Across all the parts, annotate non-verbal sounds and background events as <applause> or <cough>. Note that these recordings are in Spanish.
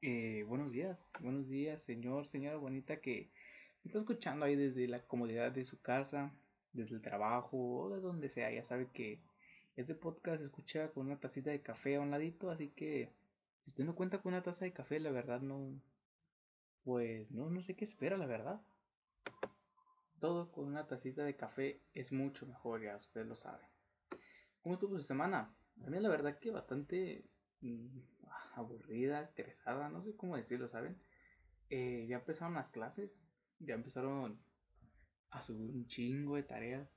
Eh, buenos días, buenos días, señor, señora bonita que me está escuchando ahí desde la comodidad de su casa, desde el trabajo o de donde sea. Ya sabe que este podcast se escucha con una tacita de café a un ladito, así que si usted no cuenta con una taza de café, la verdad no, pues no, no sé qué espera, la verdad. Todo con una tacita de café es mucho mejor, ya usted lo sabe. ¿Cómo estuvo su semana? A mí la verdad que bastante mm, aburrida, estresada, no sé cómo decirlo, ¿saben? Eh, ya empezaron las clases, ya empezaron a subir un chingo de tareas,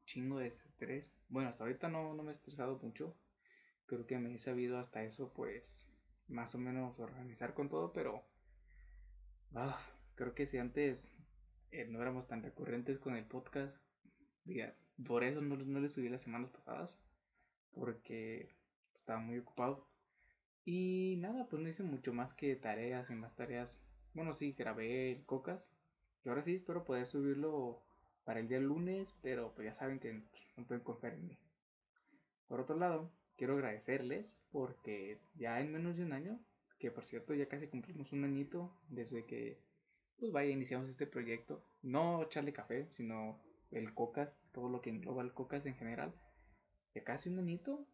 un chingo de estrés. Bueno, hasta ahorita no, no me he estresado mucho. Creo que me he sabido hasta eso, pues, más o menos organizar con todo, pero ah, creo que si antes eh, no éramos tan recurrentes con el podcast, diga, por eso no, no le subí las semanas pasadas, porque estaba muy ocupado. Y nada, pues no hice mucho más que tareas y más tareas. Bueno, sí, grabé el Cocas. Y ahora sí espero poder subirlo para el día lunes, pero pues ya saben que no pueden confiar en mí. Por otro lado, quiero agradecerles porque ya en menos de un año, que por cierto ya casi cumplimos un añito desde que, pues vaya, iniciamos este proyecto. No echarle café, sino el Cocas, todo lo que engloba el Cocas en general. Ya casi un añito,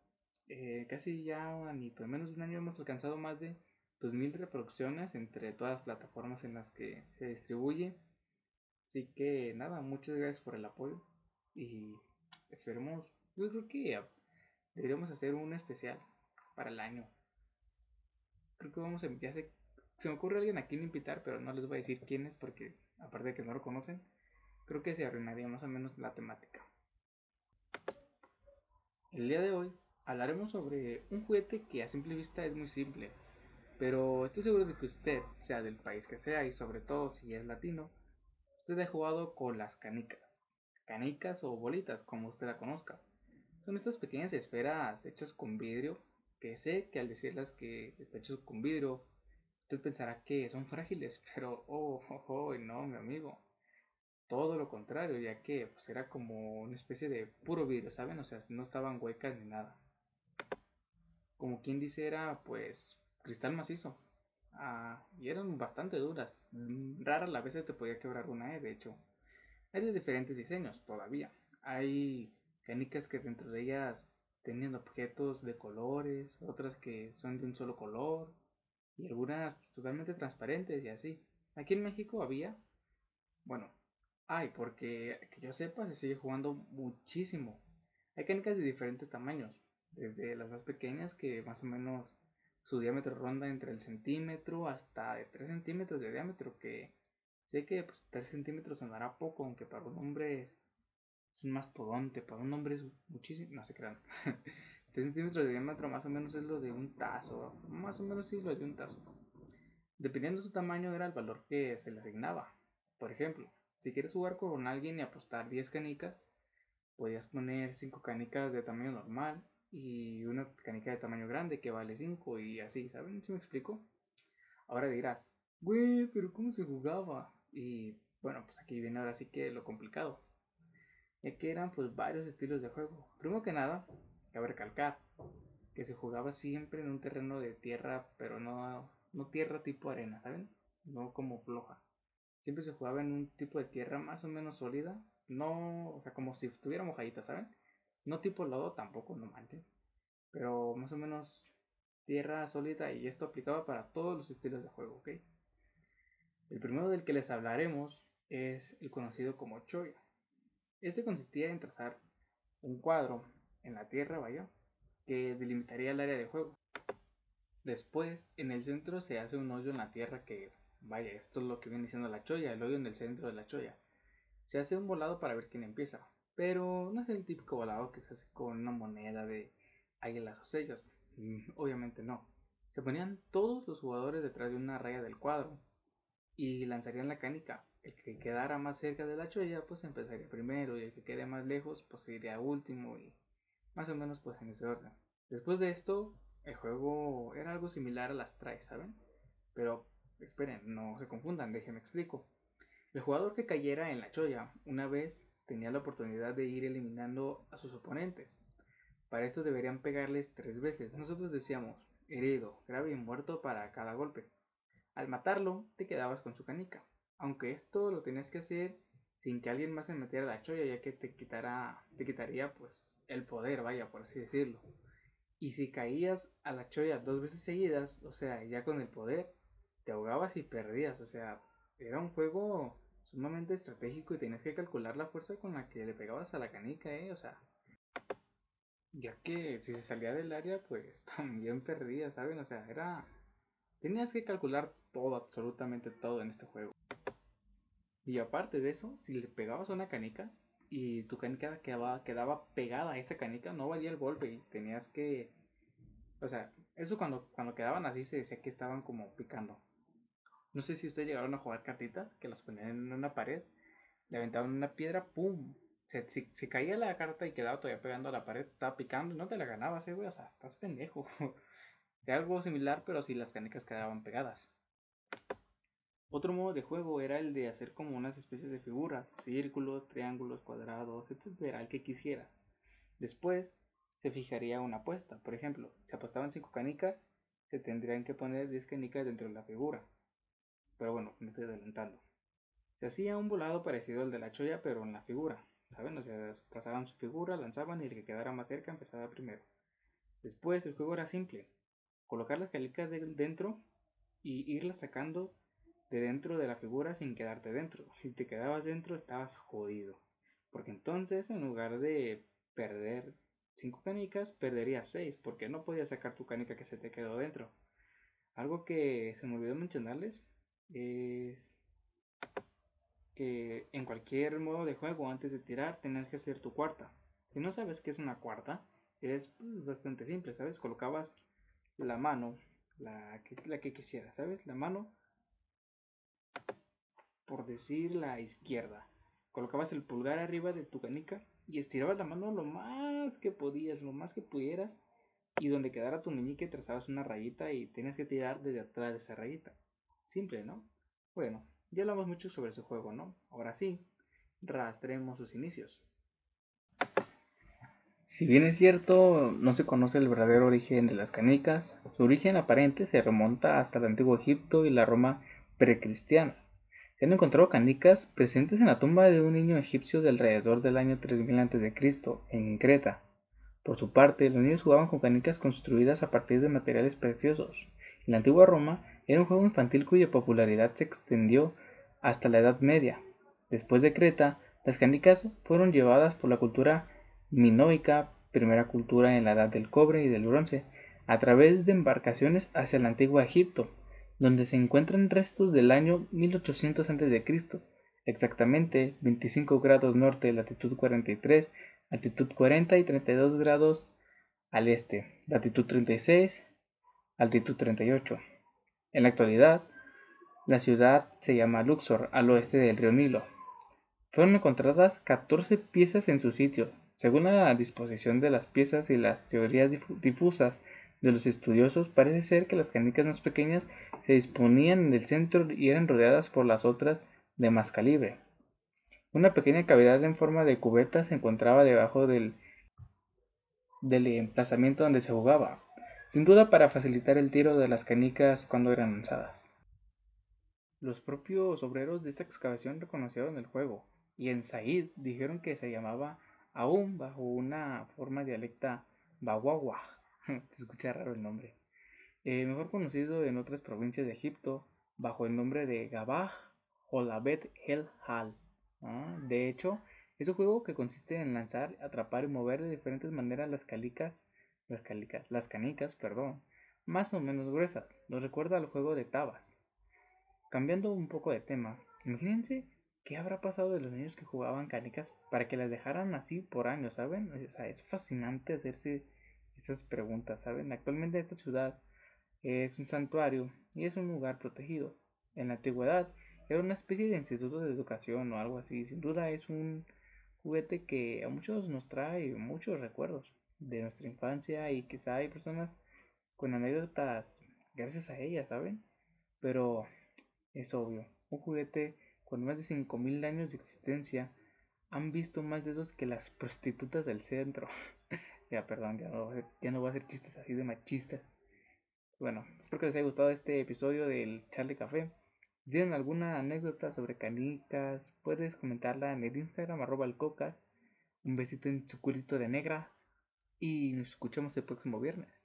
eh, casi ya un añito, en menos de un año hemos alcanzado más de 2.000 reproducciones entre todas las plataformas en las que se distribuye. Así que nada, muchas gracias por el apoyo y esperemos, yo creo que deberíamos hacer un especial para el año. Creo que vamos a ya se, se me ocurre alguien a quien invitar, pero no les voy a decir quién es porque aparte de que no lo conocen, creo que se arruinaría más o menos la temática. El día de hoy hablaremos sobre un juguete que a simple vista es muy simple, pero estoy seguro de que usted, sea del país que sea y sobre todo si es latino, usted ha jugado con las canicas, canicas o bolitas, como usted la conozca. Son estas pequeñas esferas hechas con vidrio, que sé que al decirlas que está hecho con vidrio, usted pensará que son frágiles, <laughs> pero oh, oh, oh, no, mi amigo. Todo lo contrario, ya que pues, era como una especie de puro vidrio, ¿saben? O sea, no estaban huecas ni nada como quien dice, era pues cristal macizo. Ah, y eran bastante duras. Mm, Rara la vez te podía quebrar una, ¿eh? de hecho. Hay de diferentes diseños todavía. Hay canicas que dentro de ellas tenían objetos de colores, otras que son de un solo color, y algunas totalmente transparentes y así. Aquí en México había, bueno, hay, porque que yo sepa se sigue jugando muchísimo. Hay canicas de diferentes tamaños desde las más pequeñas que más o menos su diámetro ronda entre el centímetro hasta de 3 centímetros de diámetro que sé que pues 3 centímetros sonará poco aunque para un hombre es, un mastodonte para un hombre es muchísimo no se crean. <laughs> 3 centímetros de diámetro más o menos es lo de un tazo más o menos sí lo de un tazo. Dependiendo de su tamaño era el valor que se le asignaba. Por ejemplo si quieres jugar con alguien y apostar 10 canicas podías poner 5 canicas de tamaño normal y una canica de tamaño grande que vale 5 y así, ¿saben? ¿Sí me explico? Ahora dirás, güey, pero ¿cómo se jugaba? Y bueno, pues aquí viene ahora sí que lo complicado. Ya que eran pues varios estilos de juego. Primero que nada, cabe recalcar que se jugaba siempre en un terreno de tierra, pero no, no tierra tipo arena, ¿saben? No como floja. Siempre se jugaba en un tipo de tierra más o menos sólida, no, o sea, como si estuviera mojadita, ¿saben? No tipo lodo tampoco, no manches. Pero más o menos tierra sólida y esto aplicaba para todos los estilos de juego, ¿ok? El primero del que les hablaremos es el conocido como Choya. Este consistía en trazar un cuadro en la tierra, vaya, que delimitaría el área de juego. Después, en el centro se hace un hoyo en la tierra que, vaya, esto es lo que viene diciendo la choya, el hoyo en el centro de la choya. Se hace un volado para ver quién empieza. Pero no es el típico volado que se hace con una moneda de águilas o sellos. Mm, obviamente no. Se ponían todos los jugadores detrás de una raya del cuadro y lanzarían la canica. El que quedara más cerca de la cholla pues empezaría primero y el que quede más lejos pues iría último y más o menos pues en ese orden. Después de esto el juego era algo similar a las tries, ¿saben? Pero esperen, no se confundan, déjenme explico. El jugador que cayera en la cholla una vez tenía la oportunidad de ir eliminando a sus oponentes. Para esto deberían pegarles tres veces. Nosotros decíamos, herido, grave y muerto para cada golpe. Al matarlo, te quedabas con su canica, aunque esto lo tenías que hacer sin que alguien más se metiera la cholla, ya que te quitará, te quitaría pues el poder, vaya, por así decirlo. Y si caías a la cholla dos veces seguidas, o sea, ya con el poder, te ahogabas y perdías, o sea, era un juego sumamente estratégico y tenías que calcular la fuerza con la que le pegabas a la canica, eh, o sea, ya que si se salía del área, pues <laughs> también perdía, ¿saben? O sea, era... Tenías que calcular todo, absolutamente todo en este juego. Y aparte de eso, si le pegabas a una canica y tu canica quedaba, quedaba pegada a esa canica, no valía el golpe y tenías que... O sea, eso cuando, cuando quedaban así se decía que estaban como picando. No sé si ustedes llegaron a jugar cartitas que las ponían en una pared, le aventaban una piedra, ¡pum! si, caía la carta y quedaba todavía pegando a la pared, estaba picando y no te la ganabas, eh, güey. O sea, estás pendejo. <laughs> Era algo similar, pero si las canicas quedaban pegadas. Otro modo de juego era el de hacer como unas especies de figuras, círculos, triángulos, cuadrados, etcétera, el que quisieras. Después se fijaría una apuesta. Por ejemplo, si apostaban 5 canicas, se tendrían que poner 10 canicas dentro de la figura. Pero bueno, me estoy adelantando. Se hacía un volado parecido al de la cholla, pero en la figura. ¿saben? O sea, trazaban su figura, lanzaban y el que quedara más cerca empezaba primero. Después el juego era simple, colocar las calicas dentro y irlas sacando de dentro de la figura sin quedarte dentro. Si te quedabas dentro estabas jodido, porque entonces en lugar de perder 5 canicas, perderías 6, porque no podías sacar tu canica que se te quedó dentro. Algo que se me olvidó mencionarles es que en cualquier modo de juego antes de tirar tenías que hacer tu cuarta. Si no sabes qué es una cuarta, es bastante simple, ¿sabes? Colocabas la mano, la que, la que quisieras, ¿sabes? La mano, por decir la izquierda. Colocabas el pulgar arriba de tu canica y estirabas la mano lo más que podías, lo más que pudieras. Y donde quedara tu meñique trazabas una rayita y tenías que tirar desde atrás de esa rayita. Simple, ¿no? Bueno, ya hablamos mucho sobre su juego, ¿no? Ahora sí, rastremos sus inicios. Si bien es cierto, no se conoce el verdadero origen de las canicas, su origen aparente se remonta hasta el antiguo Egipto y la Roma precristiana. Se han encontrado canicas presentes en la tumba de un niño egipcio de alrededor del año 3000 a.C. en Creta. Por su parte, los niños jugaban con canicas construidas a partir de materiales preciosos. En la antigua Roma era un juego infantil cuya popularidad se extendió hasta la Edad Media. Después de Creta, las canicas fueron llevadas por la cultura minoica, primera cultura en la Edad del Cobre y del Bronce, a través de embarcaciones hacia el antiguo Egipto, donde se encuentran restos del año 1800 a.C., exactamente 25 grados norte, latitud 43, altitud 40 y 32 grados al este, latitud 36, altitud 38. En la actualidad, la ciudad se llama Luxor, al oeste del río Nilo. Fueron encontradas 14 piezas en su sitio. Según la disposición de las piezas y las teorías difusas de los estudiosos, parece ser que las canicas más pequeñas se disponían en el centro y eran rodeadas por las otras de más calibre. Una pequeña cavidad en forma de cubeta se encontraba debajo del, del emplazamiento donde se jugaba, sin duda para facilitar el tiro de las canicas cuando eran lanzadas. Los propios obreros de esta excavación reconocieron el juego, y en Said dijeron que se llamaba aún bajo una forma dialecta Bawawa. <laughs> se escucha raro el nombre. Eh, mejor conocido en otras provincias de Egipto bajo el nombre de Gabah o Labet el Hal. De hecho, es un juego que consiste en lanzar, atrapar y mover de diferentes maneras las calicas, las calicas, las canicas, perdón, más o menos gruesas. Nos recuerda al juego de tabas. Cambiando un poco de tema, imagínense qué habrá pasado de los niños que jugaban canicas para que las dejaran así por años, ¿saben? O sea, es fascinante hacerse esas preguntas, ¿saben? Actualmente esta ciudad es un santuario y es un lugar protegido. En la antigüedad era una especie de instituto de educación o algo así. Sin duda es un juguete que a muchos nos trae muchos recuerdos de nuestra infancia y quizá hay personas con anécdotas gracias a ella, ¿saben? Pero es obvio, un juguete con más de 5.000 años de existencia han visto más dedos que las prostitutas del centro. <laughs> ya, perdón, ya no, ya no voy a hacer chistes así de machistas. Bueno, espero que les haya gustado este episodio del Charlie Café. Si tienen alguna anécdota sobre canicas, puedes comentarla en el Instagram arroba el cocas. Un besito en su de negras y nos escuchamos el próximo viernes.